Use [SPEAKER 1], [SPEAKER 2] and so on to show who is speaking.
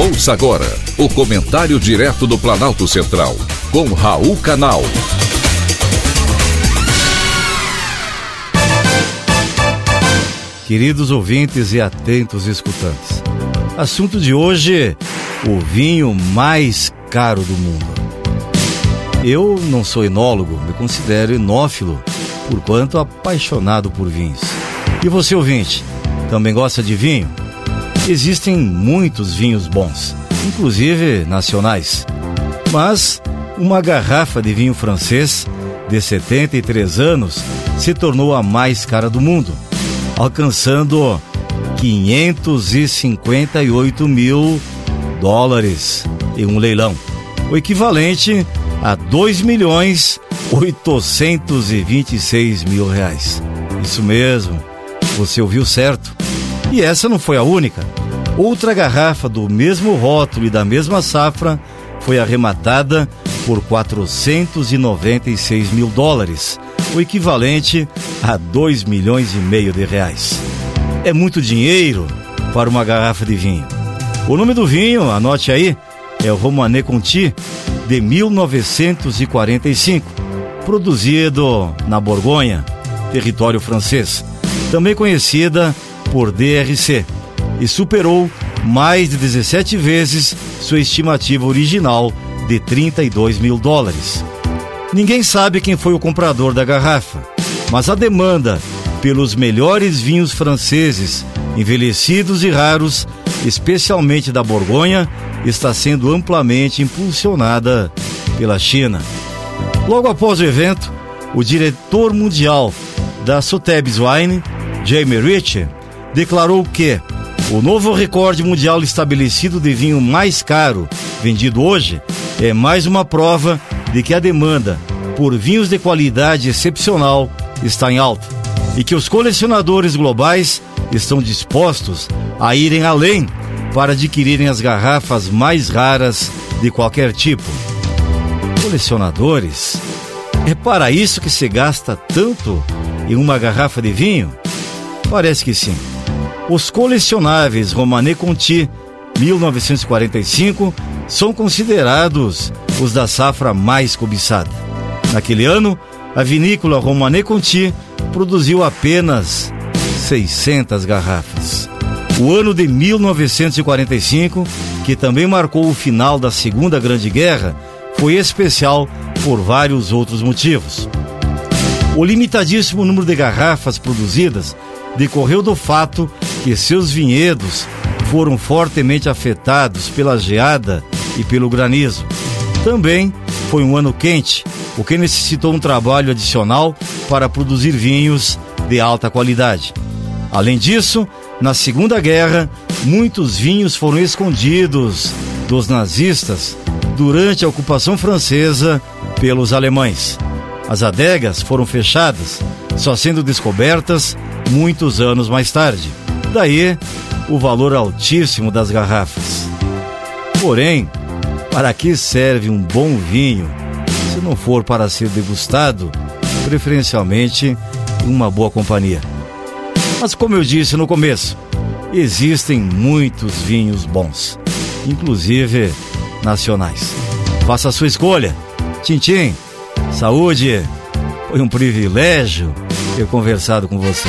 [SPEAKER 1] Ouça agora o comentário direto do Planalto Central, com Raul Canal.
[SPEAKER 2] Queridos ouvintes e atentos escutantes, assunto de hoje: o vinho mais caro do mundo. Eu não sou enólogo, me considero enófilo, porquanto apaixonado por vinhos. E você, ouvinte, também gosta de vinho? Existem muitos vinhos bons, inclusive nacionais. Mas uma garrafa de vinho francês de 73 anos se tornou a mais cara do mundo, alcançando 558 mil dólares em um leilão, o equivalente a 2 milhões 826 mil reais. Isso mesmo, você ouviu certo. E essa não foi a única. Outra garrafa do mesmo rótulo e da mesma safra foi arrematada por 496 mil dólares, o equivalente a 2 milhões e meio de reais. É muito dinheiro para uma garrafa de vinho. O nome do vinho, anote aí, é o Romanée Conti de 1945, produzido na Borgonha, território francês, também conhecida por DRC, e superou mais de 17 vezes sua estimativa original de 32 mil dólares. Ninguém sabe quem foi o comprador da garrafa, mas a demanda pelos melhores vinhos franceses, envelhecidos e raros, especialmente da Borgonha, está sendo amplamente impulsionada pela China. Logo após o evento, o diretor mundial da Sotheby's Wine, Jamie Rich, declarou que o novo recorde mundial estabelecido de vinho mais caro vendido hoje é mais uma prova de que a demanda por vinhos de qualidade excepcional está em alta e que os colecionadores globais estão dispostos a irem além para adquirirem as garrafas mais raras de qualquer tipo. Colecionadores? É para isso que se gasta tanto em uma garrafa de vinho? Parece que sim. Os colecionáveis Romanée Conti 1945 são considerados os da safra mais cobiçada. Naquele ano, a vinícola Romanée Conti produziu apenas 600 garrafas. O ano de 1945, que também marcou o final da Segunda Grande Guerra, foi especial por vários outros motivos. O limitadíssimo número de garrafas produzidas decorreu do fato que seus vinhedos foram fortemente afetados pela geada e pelo granizo. Também foi um ano quente, o que necessitou um trabalho adicional para produzir vinhos de alta qualidade. Além disso, na Segunda Guerra, muitos vinhos foram escondidos dos nazistas durante a ocupação francesa pelos alemães. As adegas foram fechadas, só sendo descobertas muitos anos mais tarde. Daí o valor altíssimo das garrafas. Porém, para que serve um bom vinho se não for para ser degustado, preferencialmente em uma boa companhia? Mas como eu disse no começo, existem muitos vinhos bons, inclusive nacionais. Faça a sua escolha. Tintim, saúde. Foi um privilégio ter conversado com você.